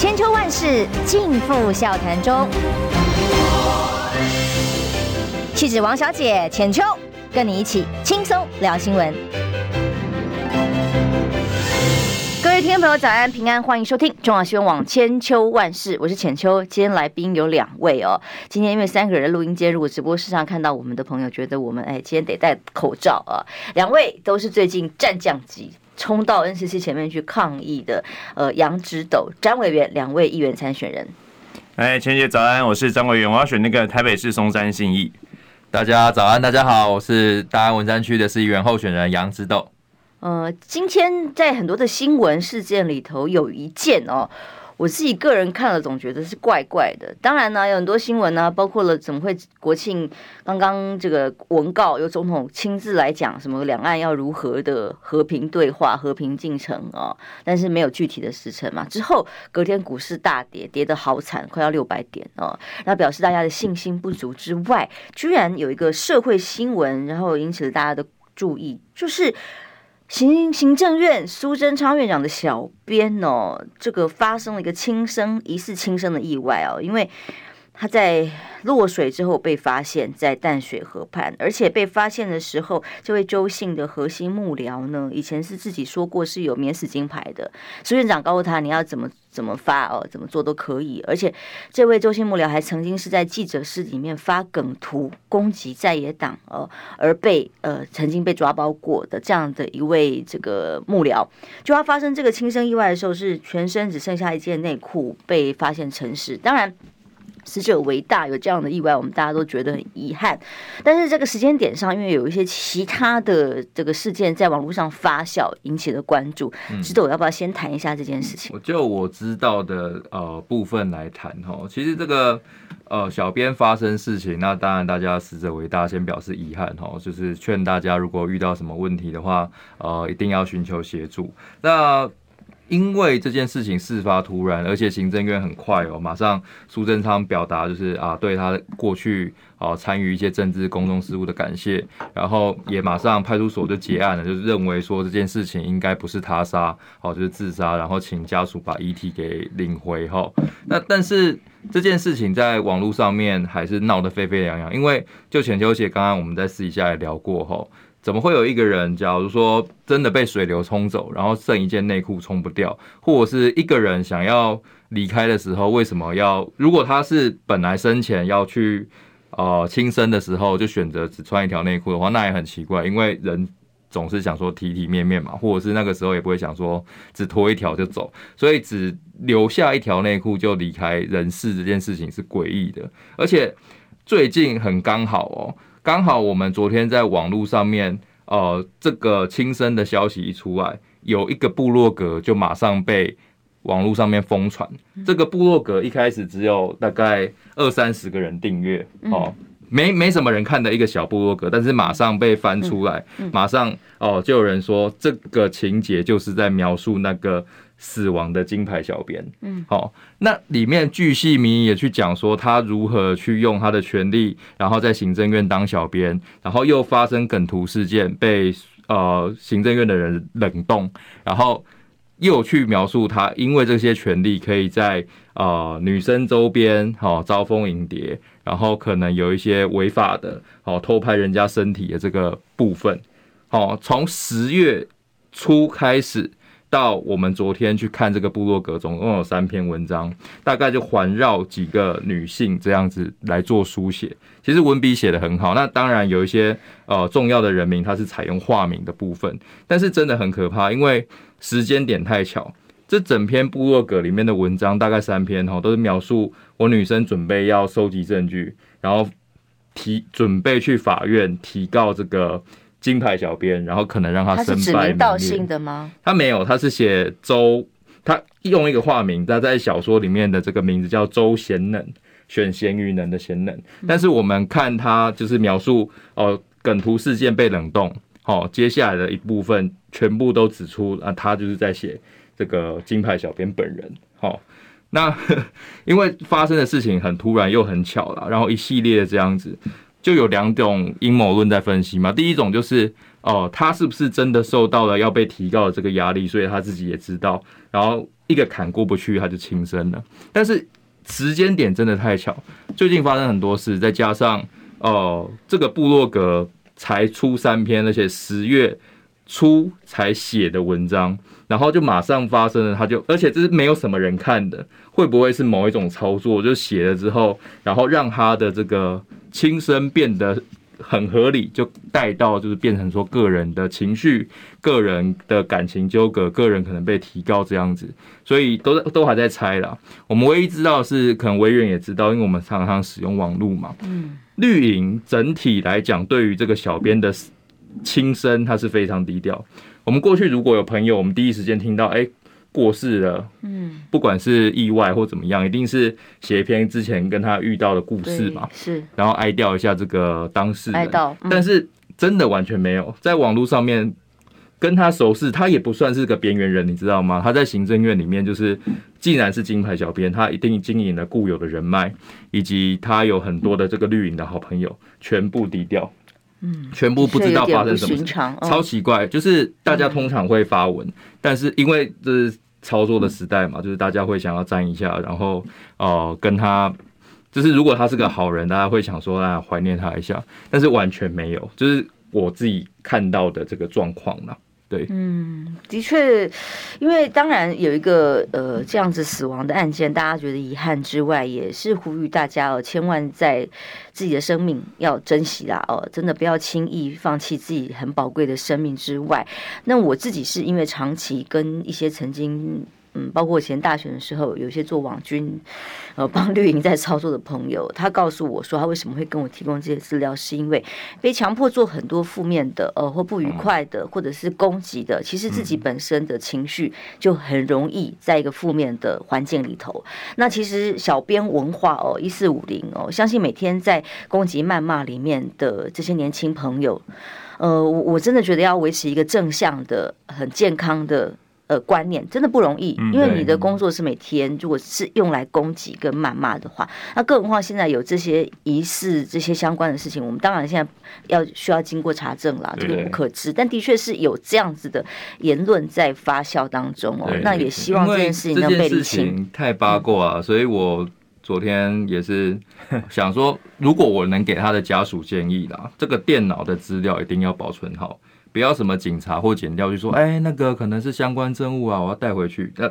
千秋万世尽付笑谈中。气质王小姐浅秋，跟你一起轻松聊新闻。各位听众朋友，早安平安，欢迎收听中广新闻网千秋万世，我是浅秋。今天来宾有两位哦。今天因为三个人录音间，如果直播室上看到我们的朋友，觉得我们哎，今天得戴口罩啊。两位都是最近战将级。冲到 NCC 前面去抗议的，呃，杨植斗、詹委员两位议员参选人。哎，陈姐早安，我是张委员，我要选那个台北市松山信义。大家早安，大家好，我是大安文山区的市议员候选人杨植斗。呃，今天在很多的新闻事件里头，有一件哦。我自己个人看了，总觉得是怪怪的。当然呢，有很多新闻呢，包括了怎么会国庆刚刚这个文告由总统亲自来讲，什么两岸要如何的和平对话、和平进程啊？但是没有具体的时程嘛。之后隔天股市大跌，跌得好惨，快要六百点哦。那表示大家的信心不足之外，居然有一个社会新闻，然后引起了大家的注意，就是。行行政院苏贞昌院长的小编哦，这个发生了一个轻生，疑似轻生的意外哦，因为他在落水之后被发现，在淡水河畔，而且被发现的时候，这位周姓的核心幕僚呢，以前是自己说过是有免死金牌的，苏院长告诉他你要怎么。怎么发哦？怎么做都可以。而且，这位周姓幕僚还曾经是在记者室里面发梗图攻击在野党哦，而被呃曾经被抓包过的这样的一位这个幕僚，就他发生这个轻生意外的时候，是全身只剩下一件内裤被发现陈尸。当然。死者为大，有这样的意外，我们大家都觉得很遗憾。但是这个时间点上，因为有一些其他的这个事件在网络上发酵，引起了关注。值得，我要不要先谈一下这件事情？我就我知道的呃部分来谈哈。其实这个呃小编发生事情，那当然大家死者为大，先表示遗憾哈。就是劝大家如果遇到什么问题的话，呃一定要寻求协助。那因为这件事情事发突然，而且行政院很快哦，马上苏贞昌表达就是啊，对他过去啊参与一些政治公众事务的感谢，然后也马上派出所就结案了，就是认为说这件事情应该不是他杀，哦，就是自杀，然后请家属把遗体给领回哈。那但是这件事情在网络上面还是闹得沸沸扬扬，因为就浅秋姐刚刚我们在私底下也聊过哈。怎么会有一个人，假如说真的被水流冲走，然后剩一件内裤冲不掉，或者是一个人想要离开的时候，为什么要？如果他是本来生前要去呃轻生的时候，就选择只穿一条内裤的话，那也很奇怪，因为人总是想说体体面面嘛，或者是那个时候也不会想说只脱一条就走，所以只留下一条内裤就离开人世这件事情是诡异的，而且最近很刚好哦。刚好我们昨天在网络上面，呃，这个轻生的消息一出来，有一个部落格就马上被网络上面疯传。这个部落格一开始只有大概二三十个人订阅，哦，没没什么人看的一个小部落格，但是马上被翻出来，马上哦，就有人说这个情节就是在描述那个。死亡的金牌小编，嗯，好，那里面巨细靡遗也去讲说他如何去用他的权利，然后在行政院当小编，然后又发生梗图事件，被呃行政院的人冷冻，然后又去描述他因为这些权利可以在呃女生周边好招蜂引蝶，然后可能有一些违法的，好偷拍人家身体的这个部分，好，从十月初开始。到我们昨天去看这个部落格，总共有三篇文章，大概就环绕几个女性这样子来做书写。其实文笔写得很好。那当然有一些呃重要的人名，它是采用化名的部分，但是真的很可怕，因为时间点太巧。这整篇部落格里面的文章大概三篇哈，都是描述我女生准备要收集证据，然后提准备去法院提告这个。金牌小编，然后可能让他身败名裂。他是指名道姓的吗？他没有，他是写周，他用一个化名，他在小说里面的这个名字叫周贤能，选咸鱼能的贤能。但是我们看他就是描述哦，梗图事件被冷冻，好，接下来的一部分全部都指出啊，他就是在写这个金牌小编本人。好，那 因为发生的事情很突然又很巧了，然后一系列这样子。就有两种阴谋论在分析嘛。第一种就是哦、他是不是真的受到了要被提高的这个压力，所以他自己也知道，然后一个坎过不去，他就轻生了。但是时间点真的太巧，最近发生很多事，再加上哦、呃，这个部落格才出三篇，而且十月初才写的文章，然后就马上发生了，他就而且这是没有什么人看的，会不会是某一种操作？就写了之后，然后让他的这个轻生变得。很合理，就带到就是变成说个人的情绪、个人的感情纠葛、个人可能被提高这样子，所以都都还在猜啦。我们唯一知道是，可能委员也知道，因为我们常常使用网络嘛。嗯，绿营整体来讲，对于这个小编的轻生，他是非常低调。我们过去如果有朋友，我们第一时间听到，哎。过世了，嗯，不管是意外或怎么样，一定是写一篇之前跟他遇到的故事嘛，是，然后哀悼一下这个当事人，哀悼，嗯，但是真的完全没有在网络上面跟他熟识，他也不算是个边缘人，你知道吗？他在行政院里面就是，既然是金牌小编，他一定经营了固有的人脉，以及他有很多的这个绿营的好朋友，全部低调。嗯，全部不知道发生什么事，超奇怪。就是大家通常会发文，但是因为这是操作的时代嘛，就是大家会想要沾一下，然后呃跟他，就是如果他是个好人，大家会想说啊怀念他一下，但是完全没有，就是我自己看到的这个状况了。对，嗯，的确，因为当然有一个呃这样子死亡的案件，大家觉得遗憾之外，也是呼吁大家哦，千万在自己的生命要珍惜啦哦，真的不要轻易放弃自己很宝贵的生命之外，那我自己是因为长期跟一些曾经。嗯，包括以前大学的时候，有一些做网军，呃，帮绿营在操作的朋友，他告诉我说，他为什么会跟我提供这些资料，是因为被强迫做很多负面的，呃，或不愉快的，或者是攻击的，其实自己本身的情绪就很容易在一个负面的环境里头。那其实小编文化哦，一四五零哦，相信每天在攻击谩骂里面的这些年轻朋友，呃，我我真的觉得要维持一个正向的、很健康的。呃，观念真的不容易，因为你的工作是每天，如果是用来攻击跟谩骂的话，那更何况现在有这些疑似这些相关的事情，我们当然现在要需要经过查证啦，这个不可知，但的确是有这样子的言论在发酵当中哦。那也希望这件事情能被理清。太八卦啊，所以我昨天也是 想说，如果我能给他的家属建议啦，这个电脑的资料一定要保存好。不要什么警察或剪掉，就说哎，那个可能是相关证物啊，我要带回去。那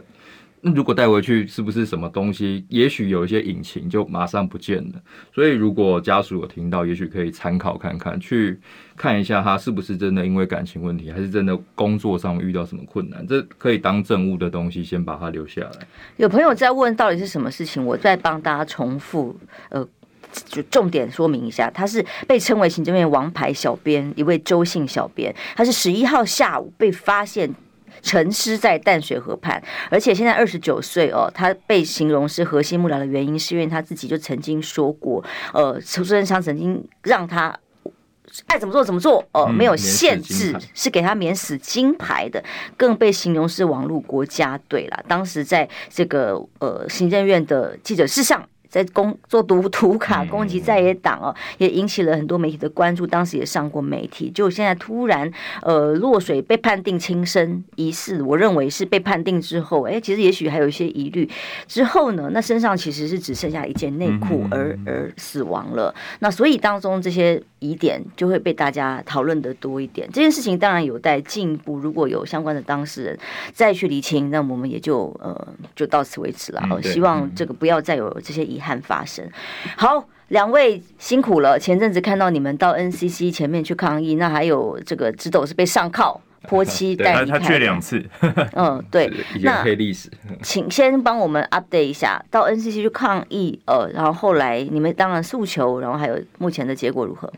那如果带回去，是不是什么东西？也许有一些隐情就马上不见了。所以如果家属有听到，也许可以参考看看，去看一下他是不是真的因为感情问题，还是真的工作上遇到什么困难。这可以当证物的东西，先把它留下来。有朋友在问到底是什么事情，我再帮大家重复呃。就重点说明一下，他是被称为行政院王牌小编，一位周姓小编，他是十一号下午被发现沉尸在淡水河畔，而且现在二十九岁哦，他被形容是核心幕僚的原因，是因为他自己就曾经说过，呃，苏贞昌曾经让他爱怎么做怎么做，哦、呃，没有限制，是给他免死金牌的，更被形容是网络国家队啦。当时在这个呃行政院的记者室上。在攻做读 图卡攻击在野党哦，也引起了很多媒体的关注。当时也上过媒体，就现在突然呃落水被判定轻生，疑似我认为是被判定之后，哎，其实也许还有一些疑虑。之后呢，那身上其实是只剩下一件内裤而而死亡了。那所以当中这些疑点就会被大家讨论的多一点。这件事情当然有待进一步，如果有相关的当事人再去厘清，那我们也就呃就到此为止了。哦，希望这个不要再有这些疑。遗憾发生，好，两位辛苦了。前阵子看到你们到 NCC 前面去抗议，那还有这个直斗是被上铐泼漆带离开，他去两次。嗯，对，那黑历史，请先帮我们 update 一下，到 NCC 去抗议，呃，然后后来你们当然诉求，然后还有目前的结果如何？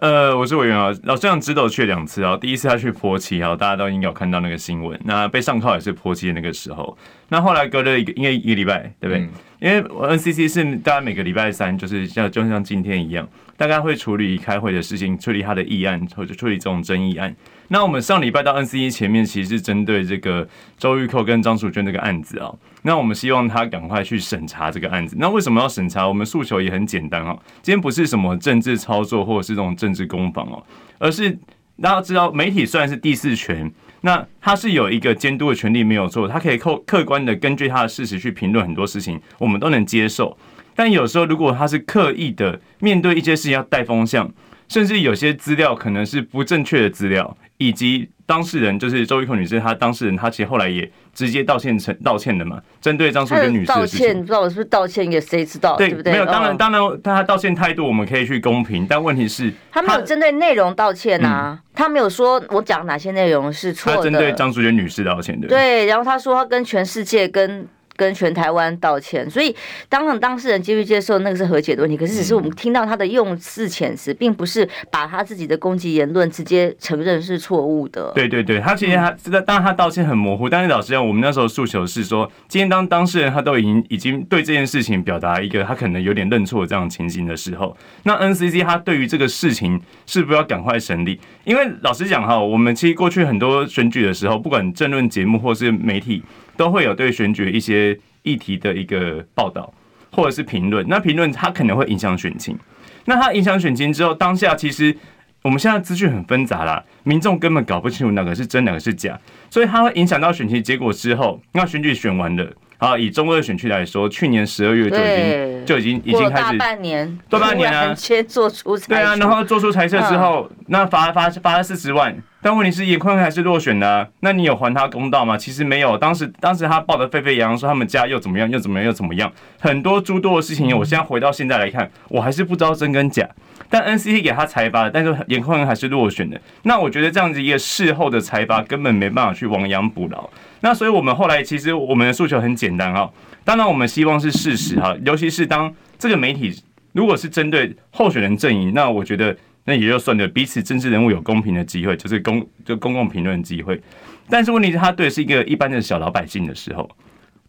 呃，我是委员啊，老师这样知道去两次啊，第一次他去泼漆，然后大家都应该有看到那个新闻，那被上铐也是泼漆的那个时候，那后来隔了一个应该一个礼拜，对不对？嗯因为 NCC 是大家每个礼拜三就是像就像今天一样，大概会处理开会的事情，处理他的议案或者处理这种争议案。那我们上礼拜到 NCC 前面，其实是针对这个周玉蔻跟张淑娟这个案子啊。那我们希望他赶快去审查这个案子。那为什么要审查？我们诉求也很简单啊，今天不是什么政治操作或者是这种政治攻防哦，而是。大家知道，媒体虽然是第四权，那他是有一个监督的权利，没有错，他可以客客观的根据他的事实去评论很多事情，我们都能接受。但有时候，如果他是刻意的面对一些事情要带风向，甚至有些资料可能是不正确的资料，以及。当事人就是周玉蔻女士，她当事人，她其实后来也直接道歉成道歉的嘛。针对张淑娟女士道歉，不知道我是不是道歉，给谁知道，对，对不对？没有，当然，当然，她道歉态度我们可以去公平，但问题是，她没有针对内容道歉啊，他没有说我讲哪些内容是错的。他针对张淑娟女士道歉的，对。然后他说他跟全世界跟。跟全台湾道歉，所以当然当事人接不接受那个是和解的问题。可是只是我们听到他的用字遣词，并不是把他自己的攻击言论直接承认是错误的。对对对，他其实他知道，当然他道歉很模糊。但是老实讲，我们那时候诉求是说，今天当当事人他都已经已经对这件事情表达一个他可能有点认错这样的情形的时候，那 NCC 他对于这个事情是不是要赶快审理？因为老实讲哈，我们其实过去很多选举的时候，不管政论节目或是媒体。都会有对选举一些议题的一个报道，或者是评论。那评论它可能会影响选情。那它影响选情之后，当下其实我们现在资讯很纷杂啦，民众根本搞不清楚哪个是真，哪个是假，所以它会影响到选情结果之后。那选举选完了。啊，以中二选区来说，去年十二月就已经就已经已经开始半年，多半年啊，先做出对啊，然后做出裁测之后，那罚罚罚了四十万，但问题是颜坤还是落选的啊，那你有还他公道吗？其实没有，当时当时他报的沸沸扬扬，说他们家又怎么样，又怎么样，又怎么样，很多诸多的事情，我现在回到现在来看，我还是不知道真跟假。但 NCT 给他裁罚，但是颜宽恒还是落选的，那我觉得这样子一个事后的裁罚根本没办法去亡羊补牢。那所以，我们后来其实我们的诉求很简单哈，当然我们希望是事实哈，尤其是当这个媒体如果是针对候选人阵营，那我觉得那也就算了，彼此政治人物有公平的机会，就是公就公共评论机会。但是问题是，他对是一个一般的小老百姓的时候，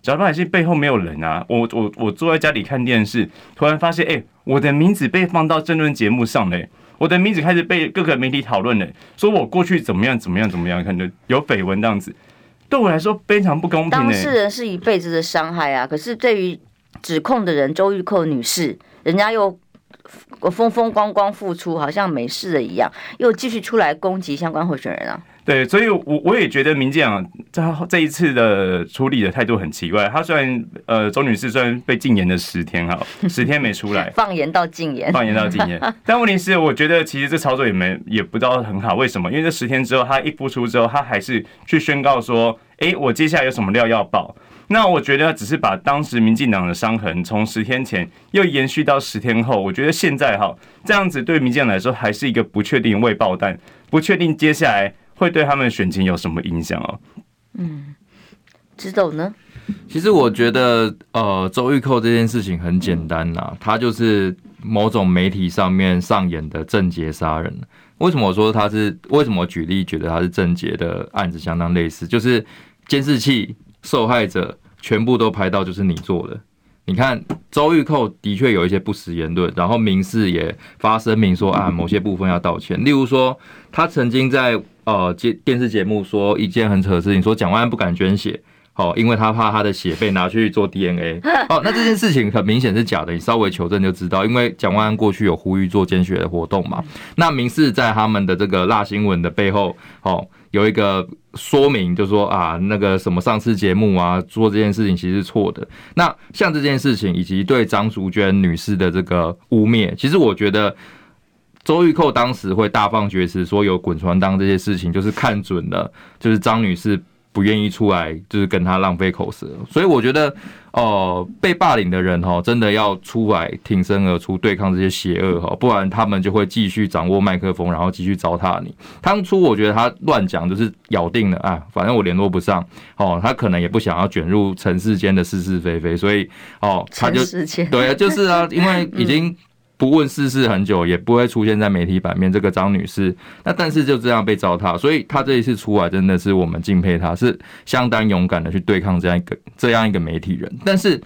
小老百姓背后没有人啊。我我我坐在家里看电视，突然发现，哎，我的名字被放到政论节目上嘞，我的名字开始被各个媒体讨论了，说我过去怎么样怎么样怎么样，可能有绯闻这样子。对我来说非常不公平。当事人是一辈子的伤害啊！可是对于指控的人周玉蔻女士，人家又风风光光复出，好像没事了一样，又继续出来攻击相关候选人啊。对，所以我，我我也觉得民进党这这一次的处理的态度很奇怪。他虽然呃，周女士虽然被禁言了十天哈，十天没出来，放言到禁言，放言到禁言。但问题是，我觉得其实这操作也没也不知道很好。为什么？因为这十天之后，他一复出之后，他还是去宣告说，哎，我接下来有什么料要爆。那我觉得只是把当时民进党的伤痕从十天前又延续到十天后。我觉得现在哈这样子对民进党来说还是一个不确定未爆弹，不确定接下来。会对他们的选情有什么影响哦？嗯，知道呢？其实我觉得，呃，周玉蔻这件事情很简单呐、他就是某种媒体上面上演的正杰杀人。为什么我说他是？为什么我举例觉得他是正杰的案子相当类似？就是监视器受害者全部都拍到，就是你做的。你看，周玉蔻的确有一些不实言论，然后民事也发声明说啊，某些部分要道歉。例如说，他曾经在呃节电视节目说一件很扯的事情，说蒋万安不敢捐血，哦，因为他怕他的血被拿去做 DNA。哦，那这件事情很明显是假的，你稍微求证就知道，因为蒋万安过去有呼吁做捐血的活动嘛。那明示在他们的这个辣新闻的背后，哦。有一个说明，就是说啊，那个什么上次节目啊，做这件事情其实是错的。那像这件事情，以及对张淑娟女士的这个污蔑，其实我觉得周玉蔻当时会大放厥词，说有滚床单这些事情，就是看准了，就是张女士。不愿意出来，就是跟他浪费口舌，所以我觉得，哦、呃，被霸凌的人哈，真的要出来挺身而出，对抗这些邪恶哈，不然他们就会继续掌握麦克风，然后继续糟蹋你。当初我觉得他乱讲，就是咬定了啊，反正我联络不上，哦，他可能也不想要卷入尘世间的是是非非，所以哦，他就 对，就是啊，因为已经。不问世事很久，也不会出现在媒体版面。这个张女士，那但是就这样被糟蹋，所以她这一次出来真的是我们敬佩她，是相当勇敢的去对抗这样一个这样一个媒体人。但是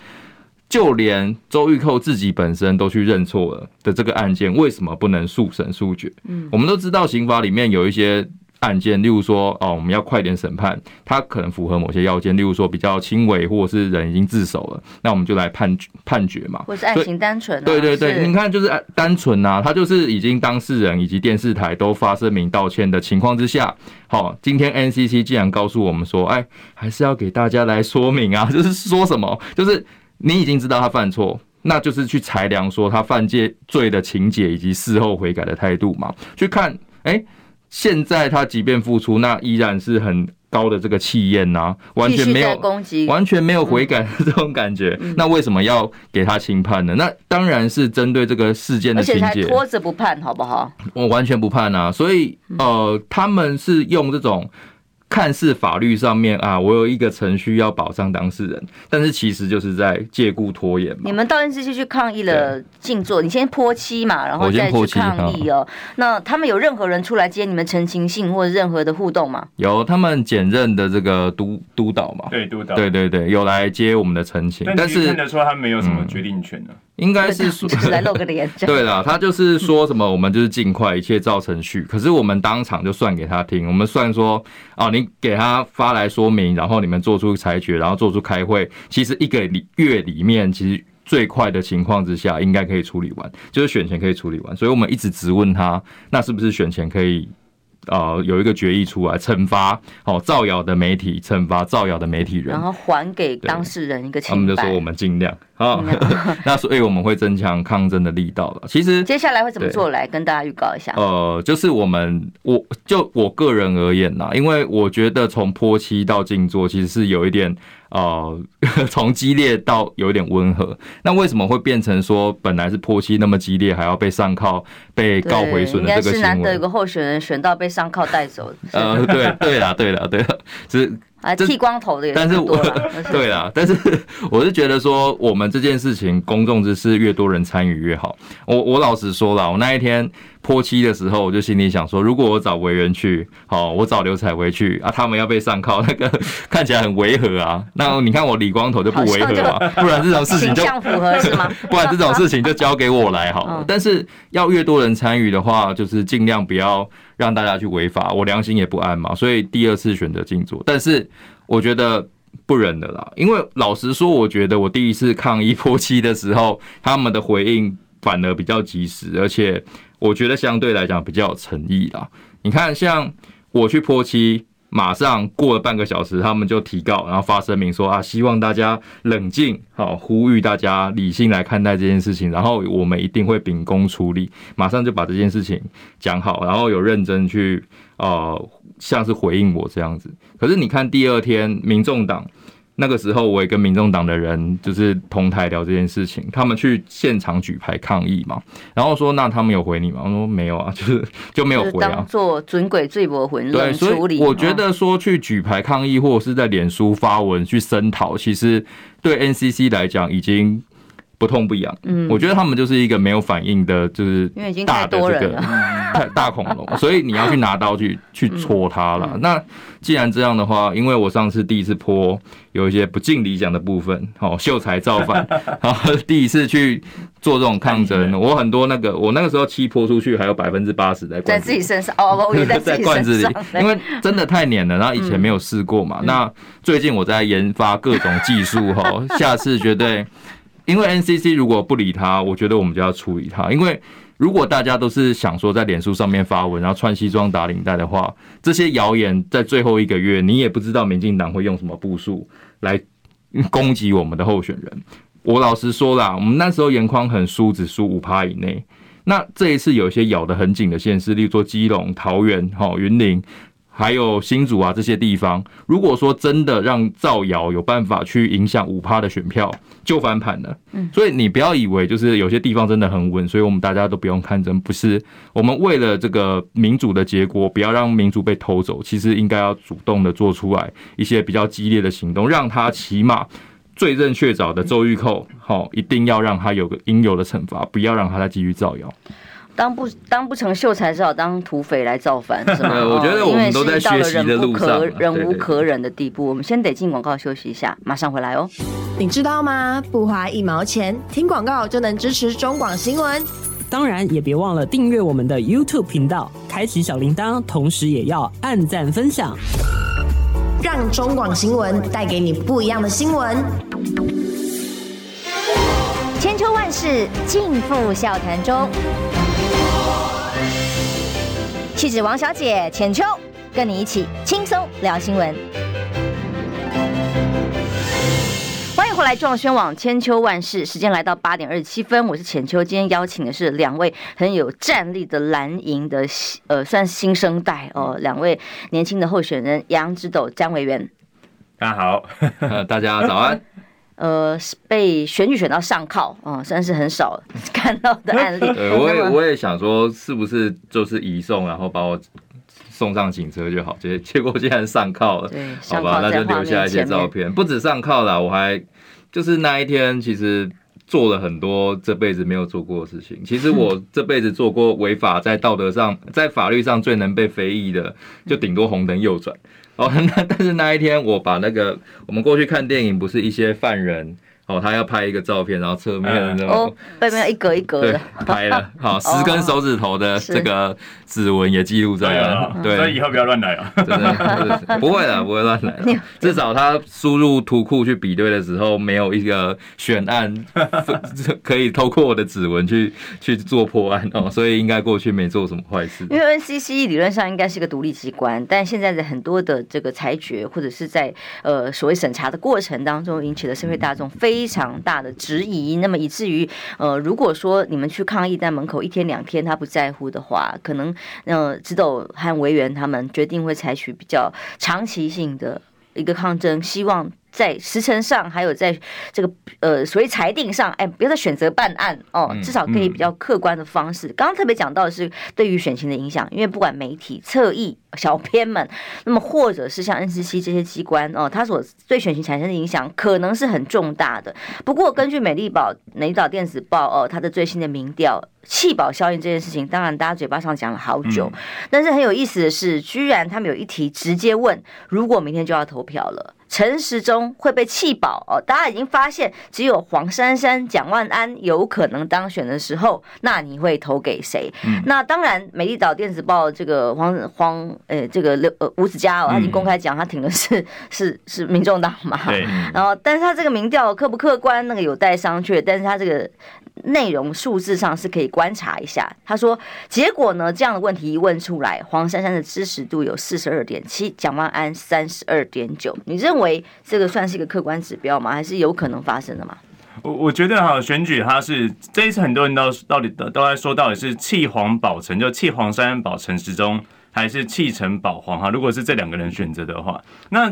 就连周玉蔻自己本身都去认错了的这个案件，为什么不能速审速决？嗯，我们都知道刑法里面有一些案件，例如说哦，我们要快点审判，他可能符合某些要件，例如说比较轻微，或者是人已经自首了，那我们就来判判决嘛。或是案情单纯、啊。对对对，你看就是单纯啊，他就是已经当事人以及电视台都发声明道歉的情况之下，好，今天 NCC 竟然告诉我们说，哎，还是要给大家来说明啊，就是说什么，就是你已经知道他犯错，那就是去裁量说他犯戒罪的情节以及事后悔改的态度嘛，去看，哎。现在他即便付出，那依然是很高的这个气焰呐，完全没有攻击，完全没有悔改的这种感觉。那为什么要给他轻判呢？那当然是针对这个事件的情节，而且拖着不判，好不好？我完全不判啊！所以呃，他们是用这种。看似法律上面啊，我有一个程序要保障当事人，但是其实就是在借故拖延嘛。你们到 NCC 去抗议了静坐，你先泼漆嘛，然后再去抗议哦。那他们有任何人出来接你们陈情信或者任何的互动吗？有，他们检任的这个督督导嘛，对督导，对对对，有来接我们的陈情，但是看得出他没有什么决定权呢、啊。应该是说就是来露个脸，对了，他就是说什么，我们就是尽快，一切照程序。可是我们当场就算给他听，我们算说，哦，你给他发来说明，然后你们做出裁决，然后做出开会。其实一个月里面，其实最快的情况之下，应该可以处理完，就是选前可以处理完。所以我们一直质问他，那是不是选前可以？呃，有一个决议出来，惩罚哦造谣的媒体，惩罚造谣的媒体人，然后还给当事人一个清白。他们就说我们尽量啊，那所以我们会增强抗争的力道了。其实接下来会怎么做？来跟大家预告一下。呃，就是我们我就我个人而言呐，因为我觉得从坡期到静坐，其实是有一点。呃，从激烈到有点温和，那为什么会变成说本来是泼漆那么激烈，还要被上铐、被告毁损的这个是难得有个候选人选到被上铐带走。呃，对对啦，对啦，对啦，是。还剃光头的也是多了，对啦，但是 我是觉得说，我们这件事情公众之事，越多人参与越好。我我老实说了，我那一天泼漆的时候，我就心里想说，如果我找委员去，好，我找刘彩薇去啊，他们要被上铐，那个 看起来很违和啊。那你看我理光头就不违和啊，不然这种事情就符合是吗？不然这种事情就交给我来好了。但是要越多人参与的话，就是尽量不要。让大家去违法，我良心也不安嘛，所以第二次选择静坐。但是我觉得不忍的啦，因为老实说，我觉得我第一次抗议泼漆的时候，他们的回应反而比较及时，而且我觉得相对来讲比较有诚意啦。你看，像我去泼漆。马上过了半个小时，他们就提告，然后发声明说啊，希望大家冷静，好，呼吁大家理性来看待这件事情，然后我们一定会秉公处理。马上就把这件事情讲好，然后有认真去呃，像是回应我这样子。可是你看第二天，民众党。那个时候，我也跟民众党的人就是同台聊这件事情，他们去现场举牌抗议嘛，然后说那他们有回你吗？我说没有啊，就是就没有回啊。做准鬼罪博魂对，所以我觉得说去举牌抗议，或者是在脸书发文去声讨，其实对 NCC 来讲已经。不痛不痒，嗯，我觉得他们就是一个没有反应的，就是大的这个大大恐龙，所以你要去拿刀去去戳它了。那既然这样的话，因为我上次第一次泼有一些不尽理想的部分，哦，秀才造反，然后第一次去做这种抗争，我很多那个我那个时候漆泼出去还有百分之八十在在自己身上哦，在罐子里，因为真的太黏了，然后以前没有试过嘛。那最近我在研发各种技术哈，下次绝对。因为 NCC 如果不理他，我觉得我们就要处理他。因为如果大家都是想说在脸书上面发文，然后穿西装打领带的话，这些谣言在最后一个月，你也不知道民进党会用什么步数来攻击我们的候选人。我老实说啦，我们那时候颜宽恒输只输五趴以内，那这一次有一些咬得很紧的县市，例如说基隆、桃园、哈云林。还有新竹啊这些地方，如果说真的让造谣有办法去影响五趴的选票，就翻盘了。嗯，所以你不要以为就是有些地方真的很稳，所以我们大家都不用看真，不是。我们为了这个民主的结果，不要让民主被偷走，其实应该要主动的做出来一些比较激烈的行动，让他起码罪证确凿的周玉蔻，好，一定要让他有个应有的惩罚，不要让他再继续造谣。当不当不成秀才，只好当土匪来造反，是吗？我觉得我们都在学习的路上，忍无可忍的地步。我们先得进广告休息一下，马上回来哦。你知道吗？不花一毛钱，听广告就能支持中广新闻。当然也别忘了订阅我们的 YouTube 频道，开启小铃铛，同时也要按赞分享，让中广新闻带给你不一样的新闻。千秋万世尽付笑谈中，气质王小姐浅秋，跟你一起轻松聊新闻。后来撞宣网千秋万世，时间来到八点二十七分，我是浅秋。今天邀请的是两位很有战力的蓝营的呃，算是新生代哦，两位年轻的候选人杨直斗、詹维元。大家好，大家早安。呃，被选举选到上靠，啊，算是很少看到的案例。对，我也我也想说，是不是就是移送，然后把我送上警车就好？结结果竟然上靠了，对，好吧，那就留下一些照片。不止上靠了，我还。就是那一天，其实做了很多这辈子没有做过的事情。其实我这辈子做过违法，在道德上、在法律上最能被非议的，就顶多红灯右转。哦，那但是那一天，我把那个我们过去看电影，不是一些犯人。哦，他要拍一个照片，然后侧面的哦，背面一格一格的拍了。好，十根手指头的这个指纹也记录在了。对，所以以后不要乱来啊！真的不会的，不会乱来。至少他输入图库去比对的时候，没有一个悬案 可以透过我的指纹去去做破案哦，所以应该过去没做什么坏事。因为 NCC 理论上应该是个独立机关，但现在的很多的这个裁决或者是在呃所谓审查的过程当中，引起了社会大众非。非常大的质疑，那么以至于呃，如果说你们去抗议在门口一天两天，他不在乎的话，可能呃，直斗和委员他们决定会采取比较长期性的一个抗争，希望。在时程上，还有在这个呃所谓裁定上，哎，不要再选择办案哦，至少可以比较客观的方式。刚刚特别讲到的是对于选情的影响，因为不管媒体、侧翼、小编们，那么或者是像 NCC 这些机关哦，它所对选情产生的影响可能是很重大的。不过，根据美丽岛、美丽岛电子报哦，它的最新的民调，弃保效应这件事情，当然大家嘴巴上讲了好久，但是很有意思的是，居然他们有一题直接问：如果明天就要投票了。陈时中会被弃保哦，大家已经发现只有黄珊珊、蒋万安有可能当选的时候，那你会投给谁？嗯、那当然，美丽岛电子报这个黄黄呃、欸、这个刘呃吴子嘉哦，他已经公开讲他挺的是、嗯、是是民众党嘛。对。然后，但是他这个民调客不客观，那个有待商榷。但是他这个。内容数字上是可以观察一下。他说，结果呢，这样的问题一问出来，黄珊珊的支持度有四十二点七，蒋万安三十二点九。你认为这个算是一个客观指标吗？还是有可能发生的吗？我我觉得哈，选举它是这一次很多人都到底都在说，到底是弃黄保陈，就弃黄珊珊保陈时中，还是弃陈保黄哈？如果是这两个人选择的话，那。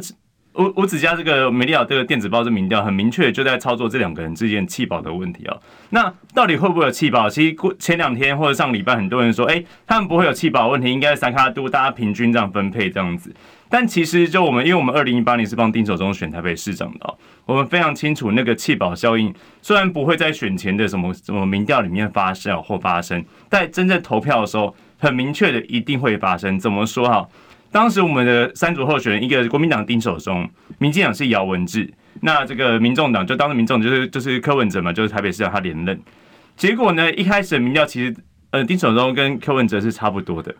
吴吴子嘉这个美丽岛这个电子报这民调很明确，就在操作这两个人之间弃保的问题啊。那到底会不会有弃保？其实过前两天或者上礼拜，很多人说，哎，他们不会有弃保问题，应该三咖都大家平均这样分配这样子。但其实就我们，因为我们二零一八年是帮丁守中选台北市长的，我们非常清楚那个弃保效应，虽然不会在选前的什么什么民调里面发酵或发生，但真正投票的时候，很明确的一定会发生。怎么说哈？当时我们的三组候选人，一个国民党丁守中，民进党是姚文智，那这个民众党就当时民众就是就是柯文哲嘛，就是台北市长他连任。结果呢，一开始的民调其实呃丁守中跟柯文哲是差不多的。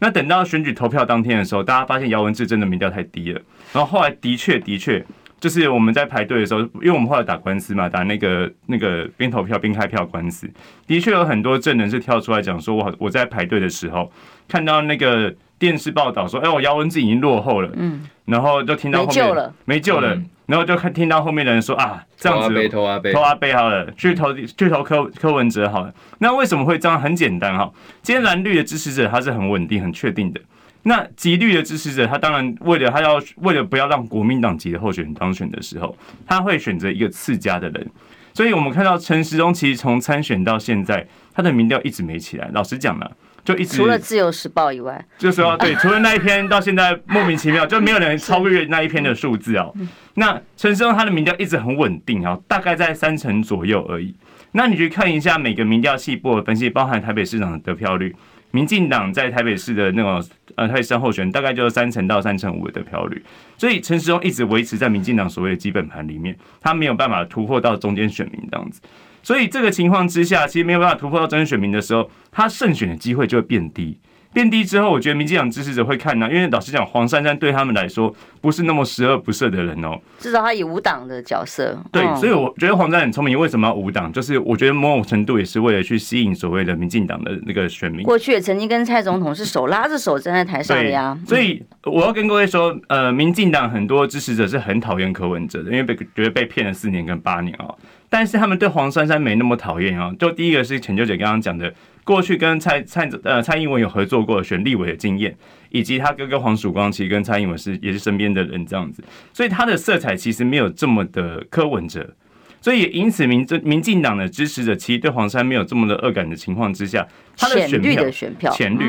那等到选举投票当天的时候，大家发现姚文智真的民调太低了。然后后来的确的确，就是我们在排队的时候，因为我们后来打官司嘛，打那个那个边投票边开票官司，的确有很多证人是跳出来讲说，我我在排队的时候看到那个。电视报道说：“哎，我姚文智已经落后了。”嗯，然后就听到后面没救了，没救了。然后就看听到后面的人说：“啊，这样子投阿贝，投阿贝好了，去投去投柯柯文哲好了。”那为什么会这样？很简单哈，今天蓝绿的支持者他是很稳定、很确定的。那极绿的支持者，他当然为了他要为了不要让国民党籍的候选人当选的时候，他会选择一个次佳的人。所以我们看到陈时中其实从参选到现在，他的民调一直没起来。老实讲了。就一直除了自由时报以外，就说对，除了那一篇到现在莫名其妙就没有人超越那一篇的数字哦。那陈时中他的民调一直很稳定哦，大概在三成左右而已。那你去看一下每个民调细部的分析，包含台北市长的得票率，民进党在台北市的那种呃，台北候选大概就是三成到三成五的得票率。所以陈时中一直维持在民进党所谓的基本盘里面，他没有办法突破到中间选民这样子。所以这个情况之下，其实没有办法突破到真选民的时候，他胜选的机会就会变低。变低之后，我觉得民进党支持者会看呢、啊，因为老实讲，黄珊珊对他们来说不是那么十恶不赦的人哦、喔。至少他以无党的角色。对，所以我觉得黄珊珊很聪明。为什么要无党？就是我觉得某种程度也是为了去吸引所谓的民进党的那个选民。过去也曾经跟蔡总统是手拉着手站在台上的呀。所以我要跟各位说，呃，民进党很多支持者是很讨厌柯文哲的，因为被觉得被骗了四年跟八年啊、喔。但是他们对黄珊珊没那么讨厌啊。就第一个是陈秋姐刚刚讲的。过去跟蔡蔡呃蔡英文有合作过选立委的经验，以及他哥哥黄曙光其实跟蔡英文是也是身边的人这样子，所以他的色彩其实没有这么的柯文哲，所以也因此民政民进党的支持者其实对黄珊没有这么的恶感的情况之下，他的选票选票浅绿，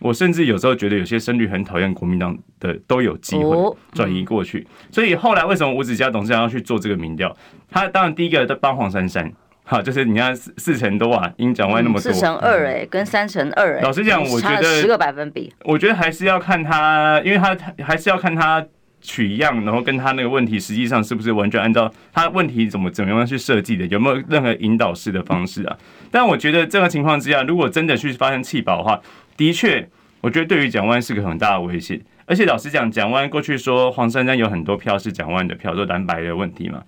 我甚至有时候觉得有些深绿很讨厌国民党的都有机会转移过去，所以后来为什么吴子嘉董事长要去做这个民调？他当然第一个在帮黄珊珊。好，就是你看四四成多啊，因蒋万安那么多，四成二哎，跟三成二哎。老实讲，我觉得十个百分比，我觉得还是要看他，因为他还是要看他取样，然后跟他那个问题实际上是不是完全按照他问题怎么怎么样去设计的，有没有任何引导式的方式啊？但我觉得这个情况之下，如果真的去发生弃保的话，的确，我觉得对于蒋万是个很大的威胁。而且老实讲，蒋万过去说黄珊珊有很多票是蒋万的票，都蓝白的问题嘛。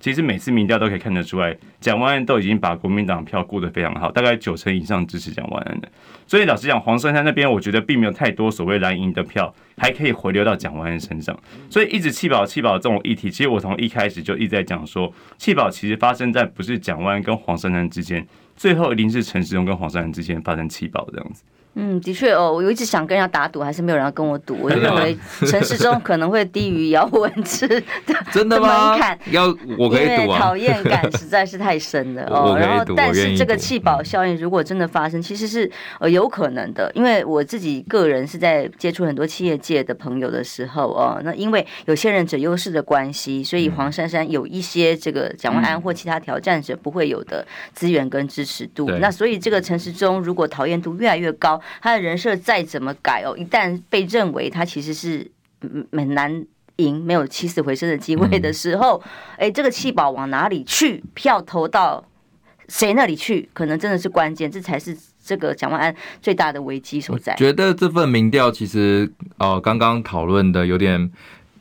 其实每次民调都可以看得出来，蒋万安都已经把国民党票顾得非常好，大概九成以上支持蒋万安的。所以老实讲，黄珊珊那边我觉得并没有太多所谓蓝营的票，还可以回流到蒋万安身上。所以一直弃保弃保这种议题，其实我从一开始就一直在讲说，弃保其实发生在不是蒋万安跟黄珊珊之间，最后一定是陈时中跟黄珊珊之间发生弃保这样子。嗯，的确哦，我一直想跟人家打赌，还是没有人要跟我赌。我就认为陈时中可能会低于姚文智的真的吗？门槛要我可以赌啊，讨厌感实在是太深了 哦。然后，但是这个气保效应如果真的发生，其实是呃有可能的。因为我自己个人是在接触很多企业界的朋友的时候哦，那因为有些人者优势的关系，所以黄珊珊有一些这个蒋万安或其他挑战者不会有的资源跟支持度。那所以这个陈时中如果讨厌度越来越高。他的人设再怎么改哦，一旦被认为他其实是很难赢、没有起死回生的机会的时候，哎、嗯，这个弃保往哪里去？票投到谁那里去？可能真的是关键，这才是这个蒋万安最大的危机所在。觉得这份民调其实呃，刚刚讨论的有点，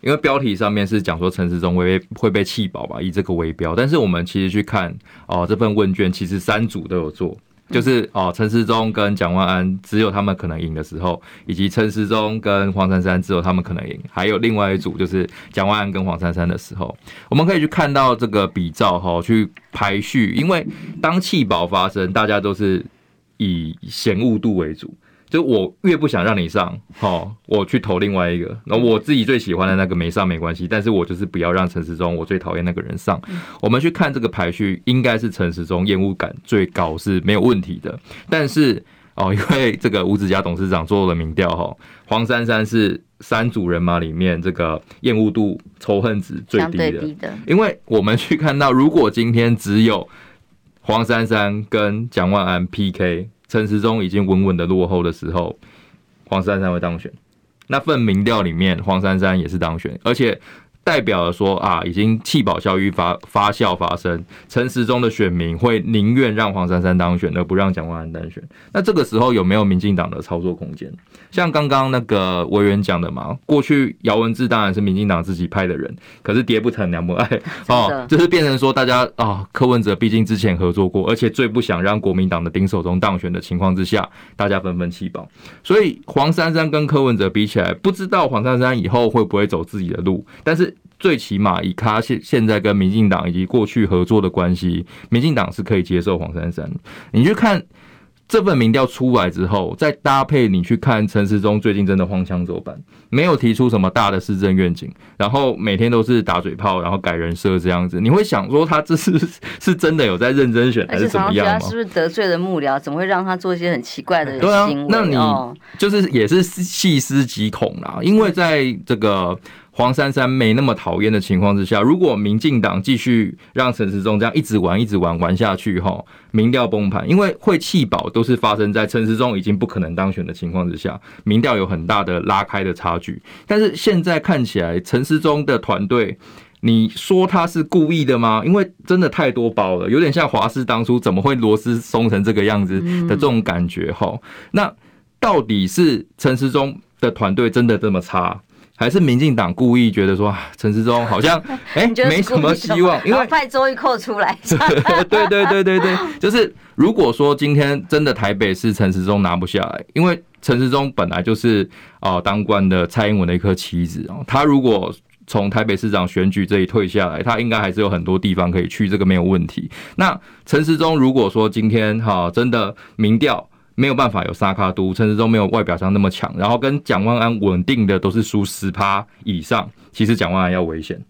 因为标题上面是讲说陈时中会被会被弃保吧，以这个为标，但是我们其实去看哦、呃，这份问卷其实三组都有做。就是哦，陈时中跟蒋万安只有他们可能赢的时候，以及陈时中跟黄珊珊只有他们可能赢，还有另外一组就是蒋万安跟黄珊珊的时候，我们可以去看到这个比照哈，去排序，因为当弃保发生，大家都是以嫌恶度为主。就我越不想让你上，好，我去投另外一个。那我自己最喜欢的那个没上没关系，但是我就是不要让陈时中我最讨厌那个人上。我们去看这个排序，应该是陈时中厌恶感最高是没有问题的。但是哦，因为这个吴子嘉董事长做了民调哈，黄珊珊是三组人马里面这个厌恶度仇恨值最低的。因为我们去看到，如果今天只有黄珊珊跟蒋万安 PK。陈时中已经稳稳的落后的时候，黄珊珊会当选。那份民调里面，黄珊珊也是当选，而且。代表了说啊，已经弃保效应发发酵发生，陈时中的选民会宁愿让黄珊珊当选，而不让蒋万安当选。那这个时候有没有民进党的操作空间？像刚刚那个委员讲的嘛，过去姚文智当然是民进党自己派的人，可是爹不疼娘不爱哦，就是变成说大家啊，柯文哲毕竟之前合作过，而且最不想让国民党的丁守中当选的情况之下，大家纷纷弃保。所以黄珊珊跟柯文哲比起来，不知道黄珊珊以后会不会走自己的路，但是。最起码以他现现在跟民进党以及过去合作的关系，民进党是可以接受黄珊珊。你去看这份民调出来之后，再搭配你去看陈时中最近真的荒腔走板，没有提出什么大的施政愿景，然后每天都是打嘴炮，然后改人设这样子，你会想说他这是是真的有在认真选还是怎么样吗？是不是得罪了幕僚？怎么会让他做一些很奇怪的行为？那你就是也是细思极恐啦，因为在这个。黄珊珊没那么讨厌的情况之下，如果民进党继续让陈时中这样一直玩、一直玩玩下去，哈，民调崩盘，因为会弃保都是发生在陈时中已经不可能当选的情况之下，民调有很大的拉开的差距。但是现在看起来，陈时中的团队你说他是故意的吗？因为真的太多包了，有点像华师当初怎么会螺丝松成这个样子的这种感觉哈。那到底是陈时中的团队真的这么差，还是民进党故意觉得说陈时中好像 哎、欸、没什么希望？因为派周玉蔻出来。对对对对对，就是如果说今天真的台北市陈时中拿不下来，因为陈时中本来就是哦当官的蔡英文的一颗棋子哦，他如果。从台北市长选举这里退下来，他应该还是有很多地方可以去，这个没有问题。那陈时中如果说今天哈真的民调没有办法有沙卡都，陈时中没有外表上那么强，然后跟蒋万安稳定的都是输十趴以上，其实蒋万安要危险，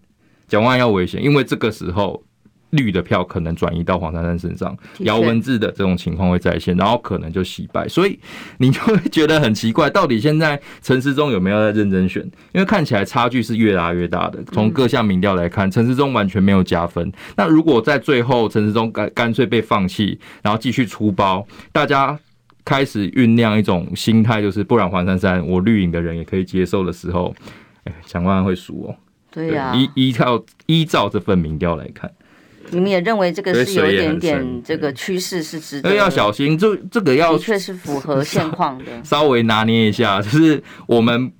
蒋万安要危险，因为这个时候。绿的票可能转移到黄珊珊身上，姚文智的这种情况会再现，然后可能就洗白，所以你就会觉得很奇怪，到底现在陈时中有没有在认真选？因为看起来差距是越拉越大的，从各项民调来看，陈时中完全没有加分。那如果在最后陈时中干干脆被放弃，然后继续出包，大家开始酝酿一种心态，就是不然黄珊珊我绿营的人也可以接受的时候，哎，蒋万安会输哦。对呀，依依照依照这份民调来看。你们也认为这个是有一点点这个趋势是值得，要小心，这这个要的确是符合现况的，稍微拿捏一下，就是我们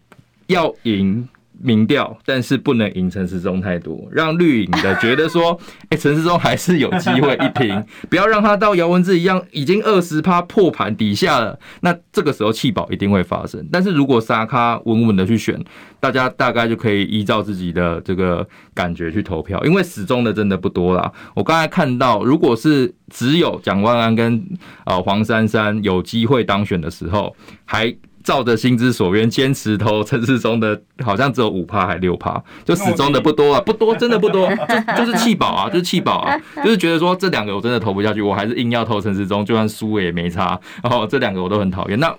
要赢。民调，但是不能赢陈时中太多，让绿营的觉得说，哎，陈时中还是有机会一拼，不要让他到姚文智一样，已经二十趴破盘底下了，那这个时候弃保一定会发生。但是如果沙卡稳稳的去选，大家大概就可以依照自己的这个感觉去投票，因为死忠的真的不多啦。我刚才看到，如果是只有蒋万安跟呃黄珊珊有机会当选的时候，还。照着心之所愿，坚持投陈世忠的，好像只有五趴还六趴，就始终的不多啊，不多，真的不多，就就是弃保啊，就是弃保啊，就是觉得说这两个我真的投不下去，我还是硬要投陈世忠，就算输也没差。然后这两个我都很讨厌，那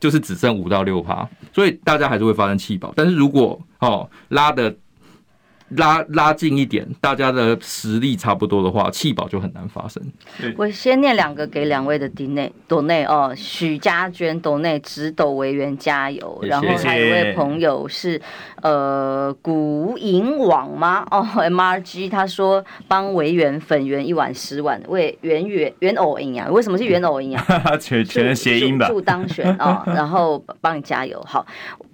就是只剩五到六趴，所以大家还是会发生弃保。但是如果哦拉的。拉拉近一点，大家的实力差不多的话，弃保就很难发生。我先念两个给两位的抖内抖内哦，许家娟抖内直抖委员加油，然后还有一位朋友是呃古银网吗？哦，MRG 他说帮维园粉圆一碗十碗，为圆圆圆偶赢啊？为什么是圆偶赢啊？全全谐音吧，祝当选哦，然后帮你加油，好。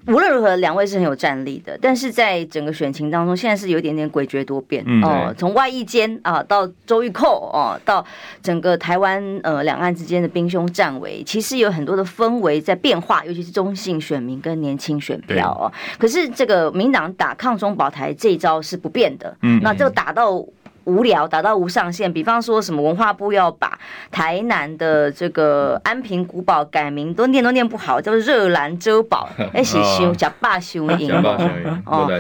无论如何，两位是很有战力的，但是在整个选情当中，现在是有一点点诡谲多变哦。从外役间啊，到周玉蔻哦，到整个台湾呃两岸之间的兵凶战危，其实有很多的氛围在变化，尤其是中性选民跟年轻选票哦。可是这个民党打抗中保台这一招是不变的，嗯，那就打到。无聊打到无上限，比方说什么文化部要把台南的这个安平古堡改名，都念都念不好，叫做热兰遮堡，哎，是修假霸修赢哦。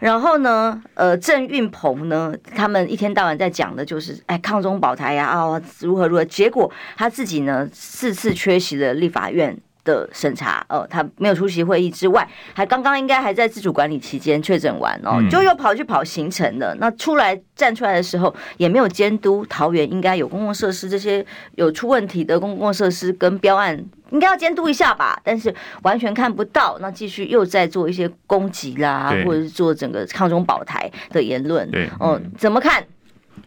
然后呢，呃，郑运鹏呢，他们一天到晚在讲的就是，哎，抗中保台呀，啊，如何如何，结果他自己呢，四次缺席了立法院的审查哦，他没有出席会议之外，还刚刚应该还在自主管理期间确诊完哦，就又跑去跑行程了。那出来站出来的时候，也没有监督桃园应该有公共设施这些有出问题的公共设施跟标案，应该要监督一下吧？但是完全看不到，那继续又在做一些攻击啦，或者是做整个抗中保台的言论。对，哦，怎么看？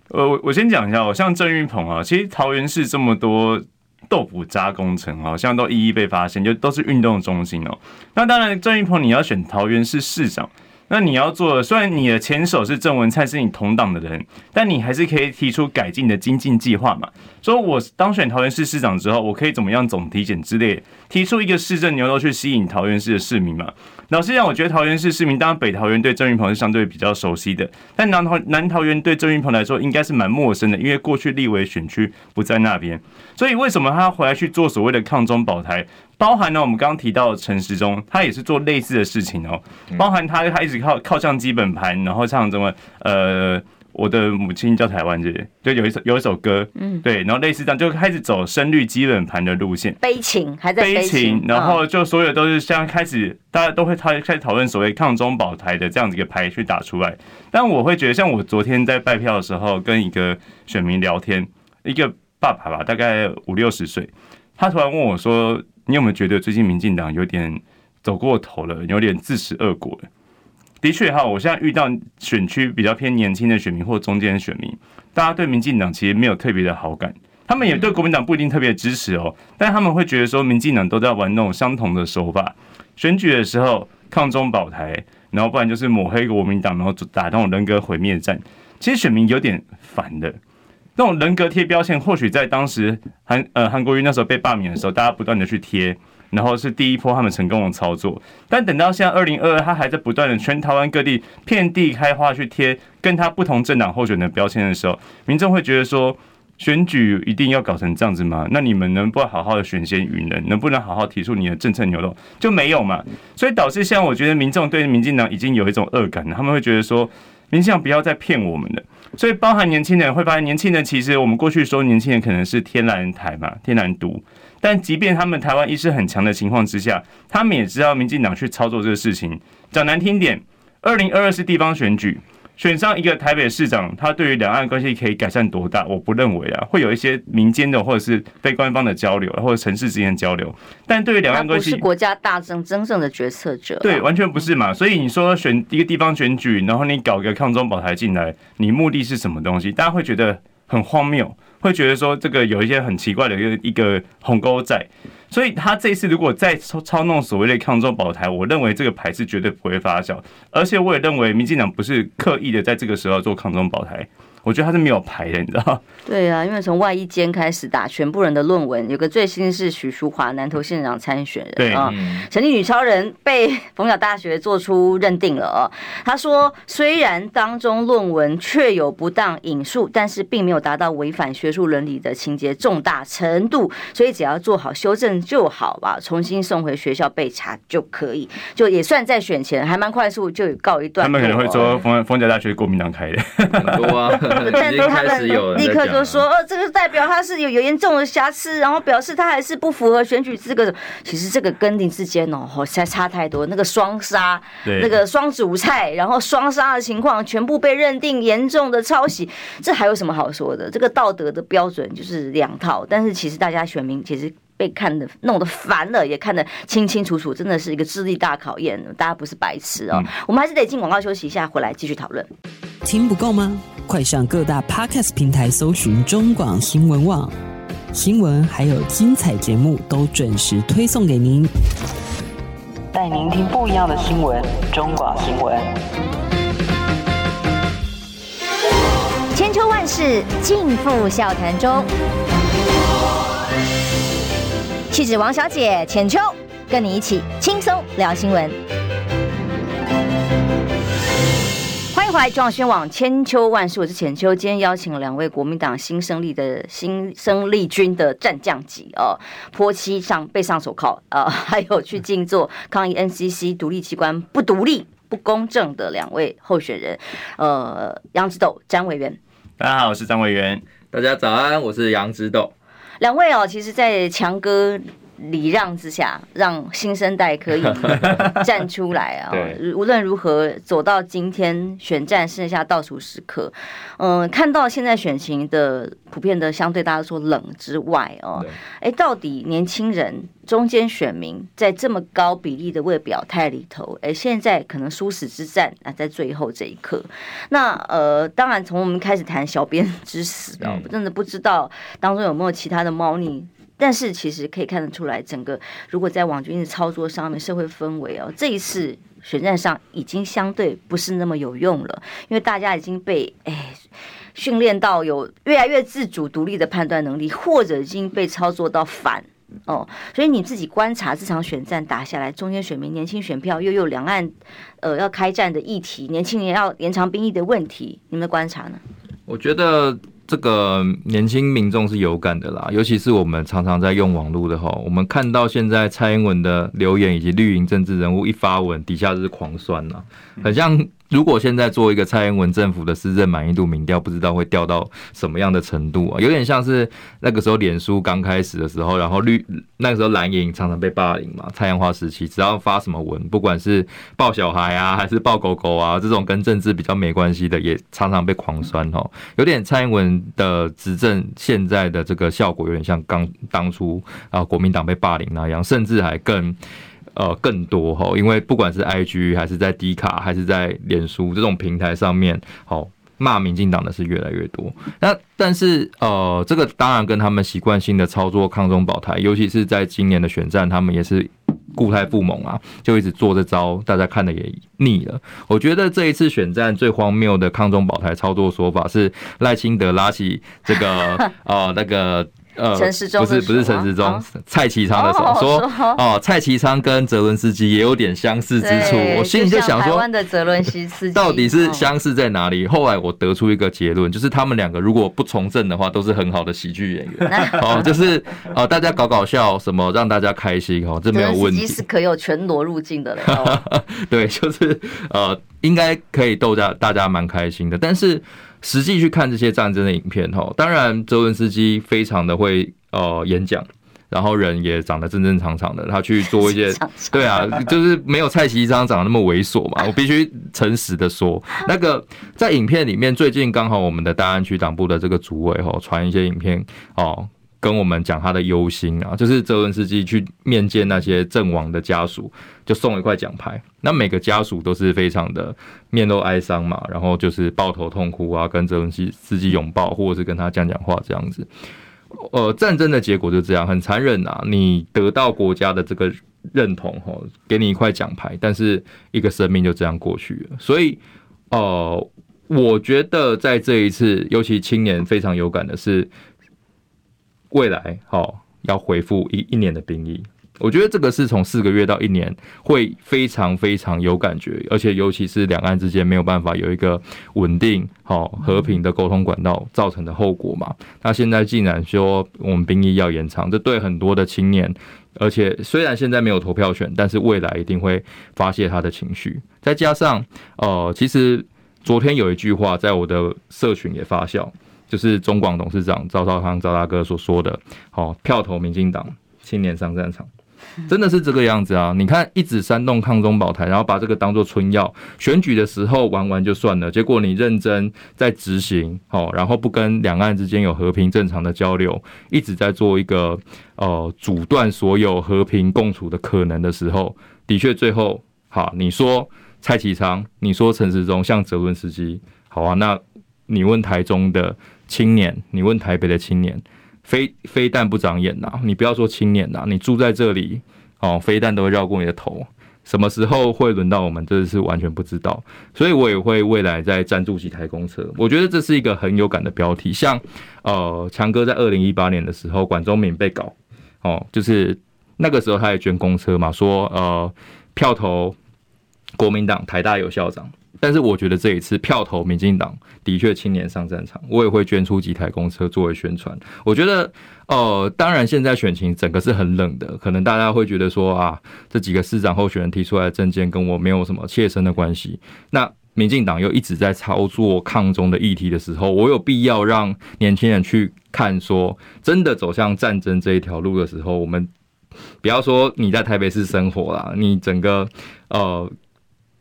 呃，我我先讲一下，我像郑运鹏啊，其实桃园市这么多。豆腐渣工程好像都一一被发现，就都是运动中心哦。那当然，郑运鹏你要选桃园市市长，那你要做，虽然你的前手是郑文灿，是你同党的人，但你还是可以提出改进的精进计划嘛。说我当选桃园市市长之后，我可以怎么样总体检之类，提出一个市政牛肉去吸引桃园市的市民嘛。老实讲，我觉得桃园市市民，当然北桃园对郑运鹏是相对比较熟悉的，但南桃南桃园对郑运鹏来说应该是蛮陌生的，因为过去立委选区不在那边，所以为什么他回来去做所谓的抗中保台？包含了我们刚刚提到陈时中，他也是做类似的事情哦，包含他他一直靠靠向基本盘，然后唱什么呃。我的母亲叫台湾，这些就有一首有一首歌，嗯，对，然后类似这样就开始走深绿基本盘的路线，悲情还在悲情，然后就所有都是像开始大家都会开开始讨论所谓抗中保台的这样子一个牌去打出来，但我会觉得，像我昨天在拜票的时候，跟一个选民聊天，一个爸爸吧，大概五六十岁，他突然问我说：“你有没有觉得最近民进党有点走过头了，有点自食恶果了？”的确哈，我现在遇到选区比较偏年轻的选民或中间选民，大家对民进党其实没有特别的好感，他们也对国民党不一定特别支持哦，但他们会觉得说民进党都在玩那种相同的手法，选举的时候抗中保台，然后不然就是抹黑国民党，然后打那种人格毁灭战，其实选民有点烦的，那种人格贴标签，或许在当时韩呃韩国瑜那时候被罢免的时候，大家不断的去贴。然后是第一波他们成功的操作，但等到现在二零二二，他还在不断的全台湾各地遍地开花去贴跟他不同政党候选的标签的时候，民众会觉得说，选举一定要搞成这样子吗？那你们能不能好好的选贤与能，能不能好好提出你的政策牛肉？就没有嘛？所以导致现在我觉得民众对民进党已经有一种恶感了，他们会觉得说，民进党不要再骗我们了。所以包含年轻人会发现，年轻人其实我们过去说年轻人可能是天然台嘛，天然独。但即便他们台湾意识很强的情况之下，他们也知道民进党去操作这个事情。讲难听点，二零二二是地方选举，选上一个台北市长，他对于两岸关系可以改善多大？我不认为啊，会有一些民间的或者是非官方的交流，或者城市之间的交流。但对于两岸关系，不是国家大政真正的决策者，对，完全不是嘛。所以你说选一个地方选举，然后你搞个抗中保台进来，你目的是什么东西？大家会觉得很荒谬。会觉得说这个有一些很奇怪的一个一个鸿沟在，所以他这次如果再操操弄所谓的抗中保台，我认为这个牌是绝对不会发酵，而且我也认为民进党不是刻意的在这个时候做抗中保台。我觉得他是没有牌的，你知道？对啊，因为从外一间开始打全部人的论文，有个最新是许淑华南投县长参选人啊，成绩女超人被逢甲大学做出认定了哦。他说，虽然当中论文确有不当引述，但是并没有达到违反学术伦理的情节重大程度，所以只要做好修正就好吧，重新送回学校备查就可以，就也算在选前还蛮快速就告一段。他们可能会说逢逢甲大学国民党开的，很多啊。但是他们立刻就说：“呃，这个代表他是有有严重的瑕疵，然后表示他还是不符合选举资格。其实这个跟你之间哦，实在差太多。那个双杀，那个双主菜，然后双杀的情况，全部被认定严重的抄袭，这还有什么好说的？这个道德的标准就是两套。但是其实大家选民其实。”被看的弄得烦了，也看得清清楚楚，真的是一个智力大考验。大家不是白痴哦，嗯、我们还是得进广告休息一下，回来继续讨论。听不够吗？快上各大 Podcast 平台搜寻中广新闻网新闻，还有精彩节目都准时推送给您，带您听不一样的新闻。中广新闻，千秋万世尽付笑谈中。气质王小姐浅秋，跟你一起轻松聊新闻。欢迎回来，中央新闻网千秋万世，我是浅秋。今天邀请了两位国民党新生力的新生力军的战将级哦，泼漆上被上手铐啊、呃，还有去静坐抗议 NCC 独立机关不独立、不公正的两位候选人，呃，杨植斗、詹维元。大家好，我是詹维元。大家早安，我是杨植斗。两位哦，其实，在强哥礼让之下，让新生代可以 站出来啊！对无论如何，走到今天选战剩下倒数时刻，嗯、呃，看到现在选情的普遍的相对大家说冷之外哦，哎，到底年轻人中间选民在这么高比例的未表态里头，哎，现在可能殊死之战啊，在最后这一刻。那呃，当然从我们开始谈小编之死啊，我真的不知道当中有没有其他的猫腻。但是其实可以看得出来，整个如果在网军的操作上面，社会氛围哦，这一次选战上已经相对不是那么有用了，因为大家已经被哎训练到有越来越自主独立的判断能力，或者已经被操作到反哦，所以你自己观察这场选战打下来，中间选民年轻选票又有两岸呃要开战的议题，年轻人要延长兵役的问题，你们的观察呢？我觉得。这个年轻民众是有感的啦，尤其是我们常常在用网络的哈，我们看到现在蔡英文的留言以及绿营政治人物一发文，底下就是狂酸呐，很像。如果现在做一个蔡英文政府的施政满意度民调，不知道会掉到什么样的程度啊？有点像是那个时候脸书刚开始的时候，然后绿那个时候蓝营常常被霸凌嘛。蔡英文时期，只要发什么文，不管是抱小孩啊，还是抱狗狗啊，这种跟政治比较没关系的，也常常被狂酸哦。有点蔡英文的执政现在的这个效果，有点像刚当初啊国民党被霸凌那样，甚至还更。呃更多哈，因为不管是 IG 还是在 D 卡还是在脸书这种平台上面，好。骂民进党的是越来越多，那但是呃，这个当然跟他们习惯性的操作抗中保台，尤其是在今年的选战，他们也是固态复萌啊，就一直做这招，大家看的也腻了。我觉得这一次选战最荒谬的抗中保台操作说法是赖清德拉起这个呃 那个。呃，不是不是陈时中，蔡其昌的手说哦，蔡其昌跟泽伦斯基也有点相似之处。我心里就想说，台湾的泽伦斯基到底是相似在哪里？后来我得出一个结论，就是他们两个如果不从政的话，都是很好的喜剧演员。哦，就是哦，大家搞搞笑，什么让大家开心哦，这没有问题。是可有全裸入境的嘞。对，就是呃，应该可以逗大大家蛮开心的，但是。实际去看这些战争的影片，哈，当然泽文斯基非常的会呃演讲，然后人也长得正正常常的，他去做一些，对啊，就是没有蔡其章长得那么猥琐嘛，我必须诚实的说，那个在影片里面，最近刚好我们的大安区党部的这个主委哈传一些影片哦。跟我们讲他的忧心啊，就是泽伦斯基去面见那些阵亡的家属，就送了一块奖牌。那每个家属都是非常的面露哀伤嘛，然后就是抱头痛哭啊，跟泽伦斯基拥抱，或者是跟他讲讲话这样子。呃，战争的结果就这样，很残忍啊！你得到国家的这个认同，哈，给你一块奖牌，但是一个生命就这样过去了。所以，呃，我觉得在这一次，尤其青年非常有感的是。未来好要恢复一一年的兵役，我觉得这个是从四个月到一年会非常非常有感觉，而且尤其是两岸之间没有办法有一个稳定好和平的沟通管道造成的后果嘛。那现在既然说我们兵役要延长，这对很多的青年，而且虽然现在没有投票权，但是未来一定会发泄他的情绪。再加上呃，其实昨天有一句话在我的社群也发酵。就是中广董事长赵少康赵大哥所说的，好，票投民进党，青年上战场，真的是这个样子啊！你看，一直煽动抗中保台，然后把这个当做春药，选举的时候玩玩就算了，结果你认真在执行，好，然后不跟两岸之间有和平正常的交流，一直在做一个呃阻断所有和平共处的可能的时候，的确最后，好，你说蔡其昌，你说陈时中像泽伦斯基，好啊，那你问台中的。青年，你问台北的青年，非非但不长眼呐，你不要说青年呐，你住在这里哦，非但都会绕过你的头，什么时候会轮到我们，这是完全不知道。所以我也会未来再赞助几台公车，我觉得这是一个很有感的标题。像呃，强哥在二零一八年的时候，管中闵被搞哦，就是那个时候他也捐公车嘛，说呃票投国民党，台大有校长。但是我觉得这一次票投民进党的确青年上战场，我也会捐出几台公车作为宣传。我觉得，呃，当然现在选情整个是很冷的，可能大家会觉得说啊，这几个市长候选人提出来的政见跟我没有什么切身的关系。那民进党又一直在操作抗中的议题的时候，我有必要让年轻人去看说，真的走向战争这一条路的时候，我们不要说你在台北市生活啦，你整个呃。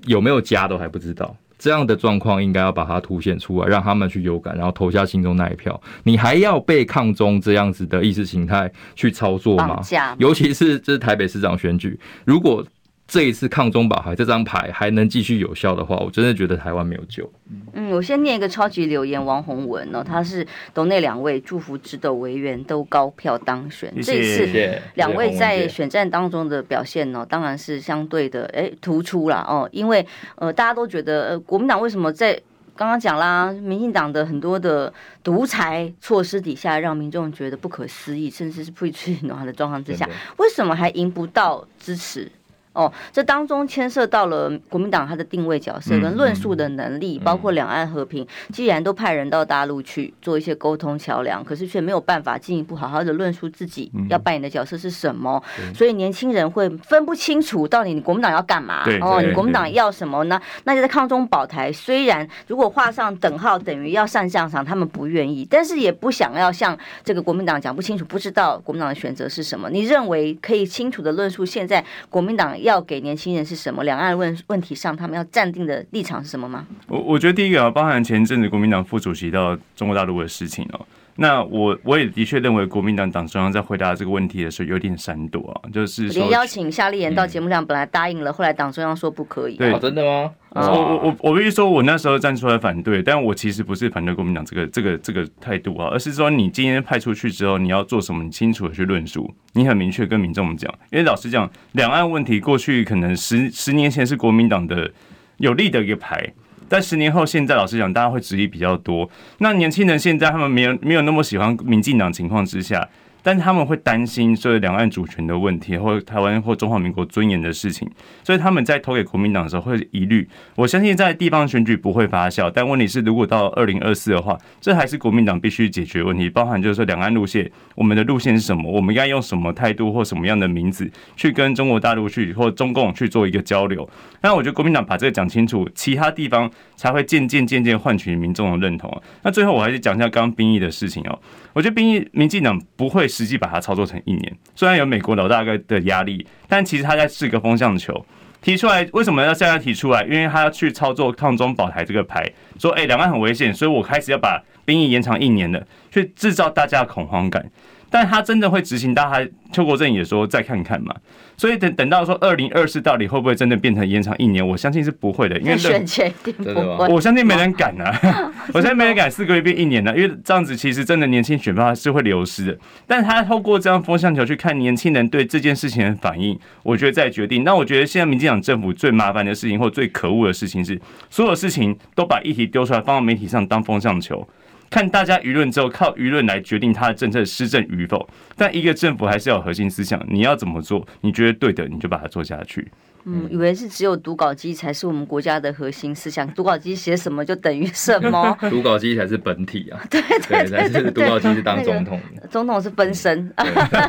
有没有家都还不知道，这样的状况应该要把它凸显出来，让他们去有感，然后投下心中那一票。你还要被抗中这样子的意识形态去操作吗？尤其是这是台北市长选举，如果。这一次抗中保台这张牌还能继续有效的话，我真的觉得台湾没有救。嗯，我先念一个超级留言，王宏文哦，他是斗内两位祝福直斗委员都高票当选。这一次两位在选战当中的表现呢，当然是相对的哎突出了哦，因为呃大家都觉得呃国民党为什么在刚刚讲啦，民进党的很多的独裁措施底下，让民众觉得不可思议，甚至是不屈不挠的状况之下，为什么还赢不到支持？哦，这当中牵涉到了国民党它的定位角色跟论述的能力，包括两岸和平，既然都派人到大陆去做一些沟通桥梁，可是却没有办法进一步好好的论述自己要扮演的角色是什么，所以年轻人会分不清楚到底你国民党要干嘛哦，你国民党要什么呢？那就在抗中保台，虽然如果画上等号等于要上战场，他们不愿意，但是也不想要像这个国民党讲不清楚，不知道国民党的选择是什么。你认为可以清楚的论述现在国民党要给年轻人是什么？两岸问问题上，他们要站定的立场是什么吗？我我觉得第一个啊，包含前阵子国民党副主席到中国大陆的事情哦。那我我也的确认为，国民党党中央在回答这个问题的时候有点闪躲啊，就是连邀请夏立言到节目上，本来答应了，后来党中央说不可以。对，真的吗？我我我我必须说，我那时候站出来反对，但我其实不是反对国民党这个这个这个态度啊，而是说你今天派出去之后，你要做什么，你清楚的去论述，你很明确跟民众讲。因为老实讲，两岸问题过去可能十十年前是国民党的有利的一个牌。但十年后，现在老实讲，大家会质疑比较多。那年轻人现在他们没有没有那么喜欢民进党情况之下。但他们会担心说两岸主权的问题，或台湾或中华民国尊严的事情，所以他们在投给国民党的时候会疑虑。我相信在地方选举不会发酵，但问题是，如果到二零二四的话，这还是国民党必须解决问题，包含就是说两岸路线，我们的路线是什么，我们应该用什么态度或什么样的名字去跟中国大陆去或中共去做一个交流。那我觉得国民党把这个讲清楚，其他地方才会渐渐渐渐换取民众的认同。那最后我还是讲一下刚刚兵役的事情哦。我觉得兵役，民进党不会实际把它操作成一年，虽然有美国老大哥的压力，但其实他在试个风向球，提出来为什么要现在提出来？因为他要去操作抗中保台这个牌，说哎，两岸很危险，所以我开始要把兵役延长一年的，去制造大家的恐慌感。但他真的会执行，大家邱国正也说再看看嘛。所以等等到说二零二四到底会不会真的变成延长一年？我相信是不会的，因为选前一定不会。我相信没人敢啊，我相信没人敢四个月变一年的，因为这样子其实真的年轻选票是会流失的。但他透过这样风向球去看年轻人对这件事情的反应，我觉得再决定。那我觉得现在民进党政府最麻烦的事情或最可恶的事情是，所有事情都把议题丢出来放到媒体上当风向球。看大家舆论之后，靠舆论来决定他的政策施政与否。但一个政府还是要有核心思想，你要怎么做，你觉得对的，你就把它做下去。嗯，以为是只有读稿机才是我们国家的核心思想，读稿机写什么就等于什么，读稿机才是本体啊。对对对，对，对，读稿机是当总统，那个、总统是分身，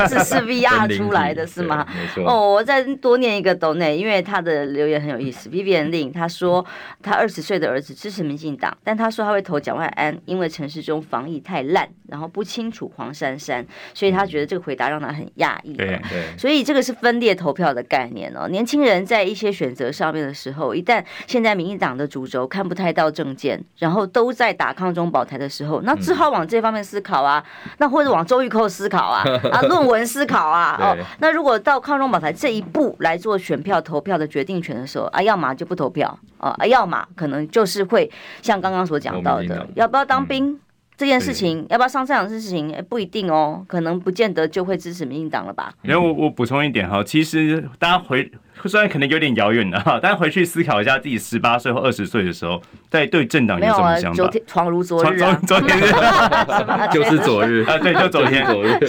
只 是 VR 出来的是吗？没错。哦，我再多念一个斗内，因为他的留言很有意思。Vivian Lin 他说他二十岁的儿子支持民进党，但他说他会投蒋万安，因为城市中防疫太烂，然后不清楚黄珊珊，所以他觉得这个回答让他很讶异。对对，所以这个是分裂投票的概念哦。年轻人在一些选择。上面的时候，一旦现在民进党的主轴看不太到政见，然后都在打抗中保台的时候，那只好往这方面思考啊，那或者往周玉蔻思考啊，啊，论文思考啊，哦，那如果到抗中保台这一步来做选票投票的决定权的时候啊，要么就不投票啊，要么可能就是会像刚刚所讲到的，要不要当兵这件事情，要不要上战场这件事情，不一定哦，可能不见得就会支持民进党了吧？然后我我补充一点哈，其实大家回。虽然可能有点遥远了哈，但回去思考一下自己十八岁或二十岁的时候，在对政党有什么想法？昨天恍如昨日，昨天 就是昨日啊，对，就昨天昨日。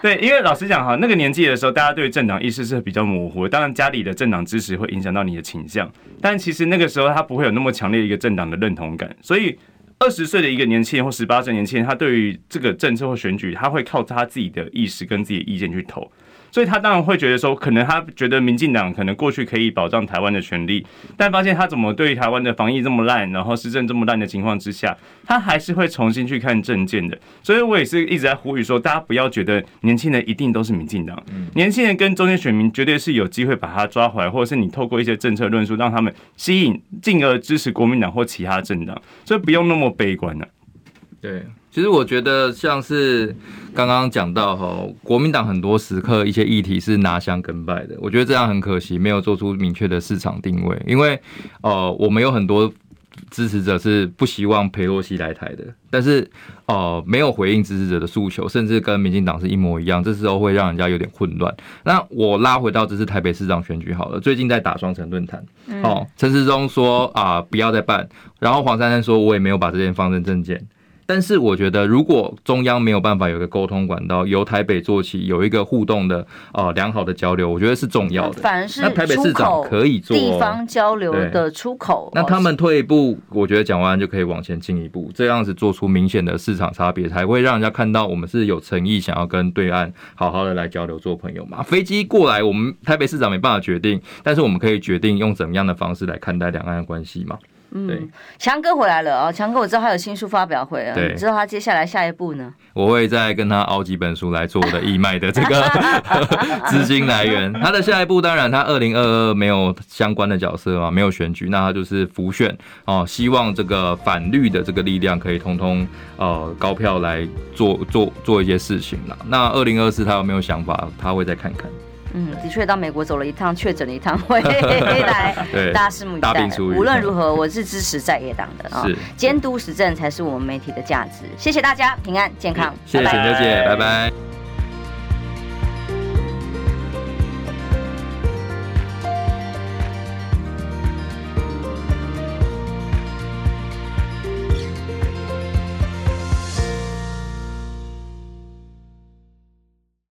对，因为老实讲哈，那个年纪的时候，大家对政党意识是比较模糊。当然，家里的政党支持会影响到你的倾向，但其实那个时候他不会有那么强烈一个政党的认同感。所以，二十岁的一个年轻人或十八岁年轻人，他对于这个政策或选举，他会靠他自己的意识跟自己的意见去投。所以他当然会觉得说，可能他觉得民进党可能过去可以保障台湾的权利，但发现他怎么对台湾的防疫这么烂，然后施政这么烂的情况之下，他还是会重新去看政见的。所以我也是一直在呼吁说，大家不要觉得年轻人一定都是民进党，年轻人跟中间选民绝对是有机会把他抓回来，或者是你透过一些政策论述让他们吸引，进而支持国民党或其他政党，所以不用那么悲观了。对。其实我觉得像是刚刚讲到哈，国民党很多时刻一些议题是拿香跟拜的，我觉得这样很可惜，没有做出明确的市场定位。因为呃，我们有很多支持者是不希望佩洛西来台的，但是呃，没有回应支持者的诉求，甚至跟民进党是一模一样，这时候会让人家有点混乱。那我拉回到这次台北市长选举好了，最近在打双城论坛，哦，陈时中说啊不要再办，然后黄珊珊说我也没有把这件放在政见。但是我觉得，如果中央没有办法有一个沟通管道，由台北做起，有一个互动的呃良好的交流，我觉得是重要的。反而是那台北市长可以做地方交流的出口。那他们退一步，我觉得蒋万安就可以往前进一步，这样子做出明显的市场差别，才会让人家看到我们是有诚意想要跟对岸好好的来交流做朋友嘛。飞机过来，我们台北市长没办法决定，但是我们可以决定用怎么样的方式来看待两岸的关系嘛。嗯，强哥回来了啊！强哥，我知道他有新书发表会啊，你知道他接下来下一步呢？我会再跟他熬几本书来做我的义卖的这个 资金来源。他的下一步，当然他二零二二没有相关的角色嘛，没有选举，那他就是浮选哦，希望这个反绿的这个力量可以通通呃高票来做做做一些事情啦。那二零二四他有没有想法？他会再看看。嗯，的确到美国走了一趟，确诊了一趟，回来，大家拭目以待。无论如何，我是支持在野党的啊，监督实政才是我们媒体的价值。谢谢大家，平安健康，谢谢陈小姐，拜拜。